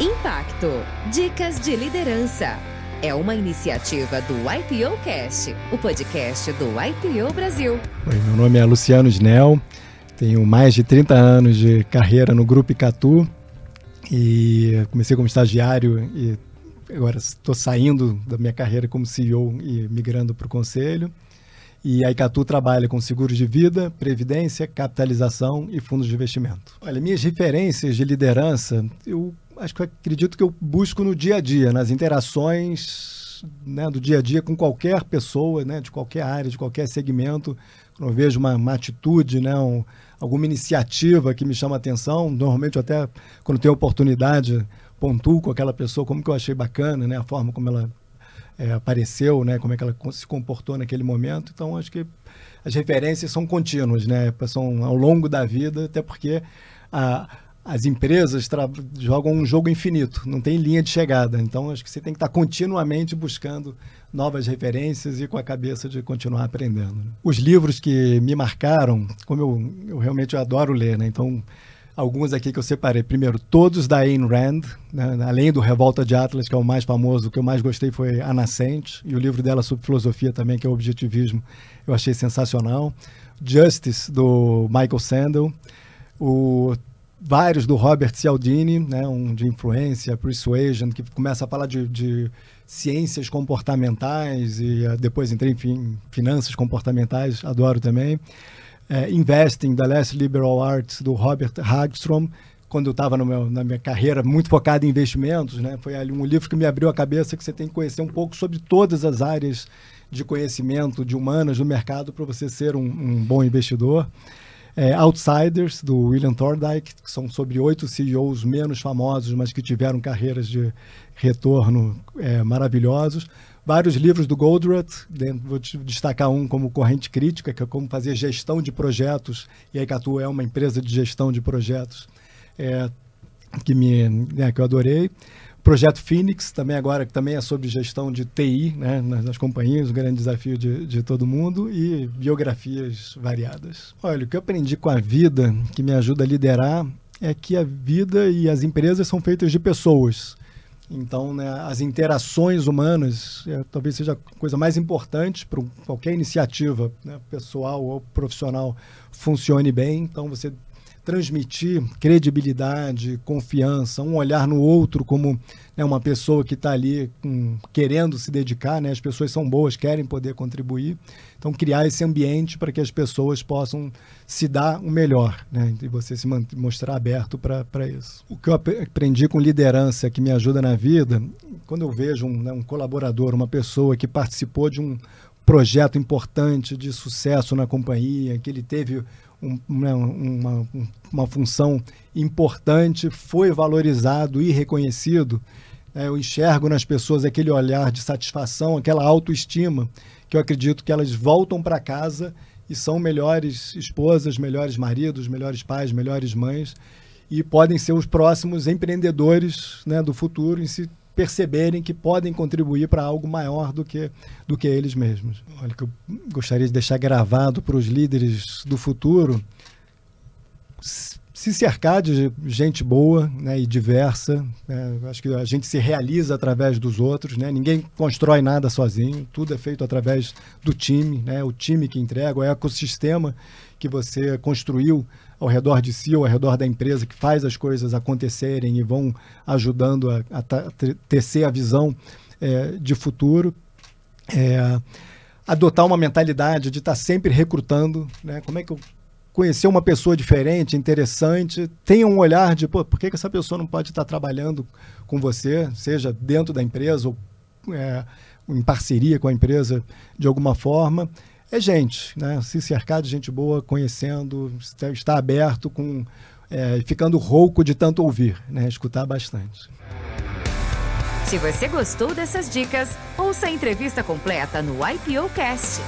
Impacto. Dicas de liderança. É uma iniciativa do IPO Cast, o podcast do IPO Brasil. Oi, meu nome é Luciano Snell, tenho mais de 30 anos de carreira no Grupo Icatu e comecei como estagiário e agora estou saindo da minha carreira como CEO e migrando para o conselho. E a Icatu trabalha com seguros de vida, previdência, capitalização e fundos de investimento. Olha, minhas referências de liderança, eu acho que acredito que eu busco no dia a dia, nas interações né, do dia a dia com qualquer pessoa, né, de qualquer área, de qualquer segmento. Quando eu vejo uma, uma atitude, né, um, alguma iniciativa que me chama a atenção, normalmente eu até, quando tenho oportunidade, pontuo com aquela pessoa como que eu achei bacana, né, a forma como ela é, apareceu, né, como é que ela se comportou naquele momento. Então, acho que as referências são contínuas, né, são ao longo da vida, até porque a, as empresas jogam um jogo infinito, não tem linha de chegada. Então, acho que você tem que estar continuamente buscando novas referências e com a cabeça de continuar aprendendo. Né? Os livros que me marcaram, como eu, eu realmente adoro ler, né? então alguns aqui que eu separei. Primeiro, todos da Ayn Rand, né? além do Revolta de Atlas, que é o mais famoso, o que eu mais gostei foi A Nascente, e o livro dela sobre filosofia também, que é o Objetivismo, eu achei sensacional. Justice, do Michael Sandel. O, vários do Robert Cialdini, né? um de influência, Persuasion, que começa a falar de, de ciências comportamentais e uh, depois entrei em finanças comportamentais, adoro também é, Investing, The Last Liberal Arts, do Robert Hagstrom, quando eu estava na minha carreira muito focada em investimentos, né? Foi ali um livro que me abriu a cabeça que você tem que conhecer um pouco sobre todas as áreas de conhecimento de humanas no mercado para você ser um, um bom investidor. É, Outsiders, do William Thorndike, que são sobre oito CEOs menos famosos, mas que tiveram carreiras de retorno é, maravilhosos vários livros do Goldratt, vou destacar um como Corrente Crítica, que é como fazer gestão de projetos, e a Icatu é uma empresa de gestão de projetos é, que, me, né, que eu adorei. Projeto Phoenix, também agora, que também é sobre gestão de TI né, nas, nas companhias, o grande desafio de, de todo mundo, e biografias variadas. Olha, o que eu aprendi com a vida, que me ajuda a liderar, é que a vida e as empresas são feitas de pessoas. Então, né, as interações humanas é, talvez seja a coisa mais importante para qualquer iniciativa né, pessoal ou profissional funcione bem. Então, você transmitir credibilidade, confiança, um olhar no outro como né, uma pessoa que está ali um, querendo se dedicar, né? as pessoas são boas, querem poder contribuir. Então, criar esse ambiente para que as pessoas possam se dar o melhor né? e você se mostrar aberto para isso. O que eu aprendi com liderança que me ajuda na vida, quando eu vejo um, né, um colaborador, uma pessoa que participou de um projeto importante de sucesso na companhia, que ele teve um, né, uma, uma função importante, foi valorizado e reconhecido, é, eu enxergo nas pessoas aquele olhar de satisfação, aquela autoestima, que eu acredito que elas voltam para casa e são melhores esposas, melhores maridos, melhores pais, melhores mães e podem ser os próximos empreendedores né, do futuro em se perceberem que podem contribuir para algo maior do que, do que eles mesmos. Olha, que eu gostaria de deixar gravado para os líderes do futuro se cercar de gente boa né, e diversa. Né? Acho que a gente se realiza através dos outros. Né? Ninguém constrói nada sozinho, tudo é feito através do time, né? o time que entrega, o ecossistema que você construiu ao redor de si, ou ao redor da empresa, que faz as coisas acontecerem e vão ajudando a, a tecer a visão é, de futuro. É, adotar uma mentalidade de estar sempre recrutando, né? Como é que eu conhecer uma pessoa diferente, interessante, tenha um olhar de, pô, por que, que essa pessoa não pode estar trabalhando com você, seja dentro da empresa ou é, em parceria com a empresa de alguma forma é gente, né? Se cercar de gente boa, conhecendo, estar aberto, com, é, ficando rouco de tanto ouvir, né? Escutar bastante. Se você gostou dessas dicas, ouça a entrevista completa no IPO Cast.